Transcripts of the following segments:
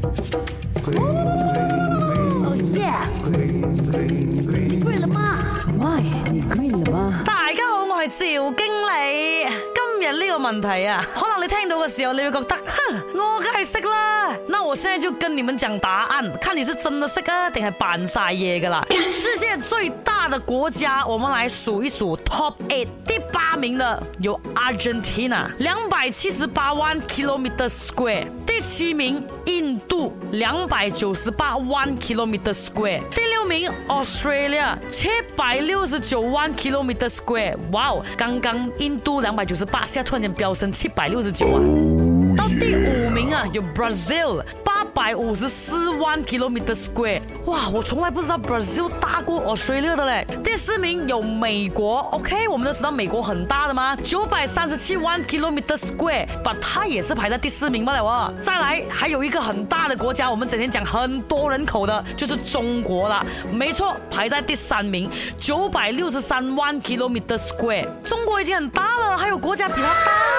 大家好，我系赵经理。今日呢个问题啊，可能你听到嘅时候，你会觉得，哼，我梗系识啦。那我现在就跟你们讲答案，看你是真的识啊，定系扮晒嘢噶啦。世界最大的国家，我们来数一数 top eight 第八名的有 Argentina，两百七十八万 kilometer square。七名，印度两百九十八万 kilometer square。第六名，Australia 七百六十九万 kilometer square。哇哦，刚刚印度两百九十八现在突然间飙升七百六十九万。到第五名啊，有 Brazil 八百五十四万 km e e t r square，哇，我从来不知道 Brazil 大过 Australia 的嘞。第四名有美国，OK，我们都知道美国很大的吗？九百三十七万 km e e t r square，把它也是排在第四名嘛，来吧。再来还有一个很大的国家，我们整天讲很多人口的，就是中国了。没错，排在第三名，九百六十三万 km e e t r square，中国已经很大了，还有国家比它大。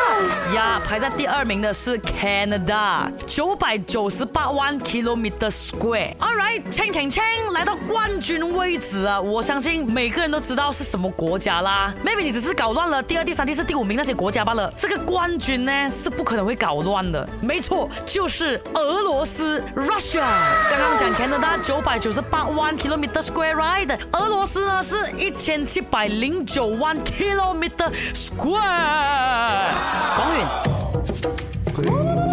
呀，排在第二名的是 Canada，九百九十八万 kilometer square。All right，请请请来到冠军位置啊！我相信每个人都知道是什么国家啦。Maybe 你只是搞乱了第二、第三、第四、第五名那些国家罢了。这个冠军呢，是不可能会搞乱的。没错，就是俄罗斯 Russia。刚刚讲 Canada 九百九十八万 kilometer square，r i d e 俄罗斯呢是一千七百零九万 kilometer square。讲完。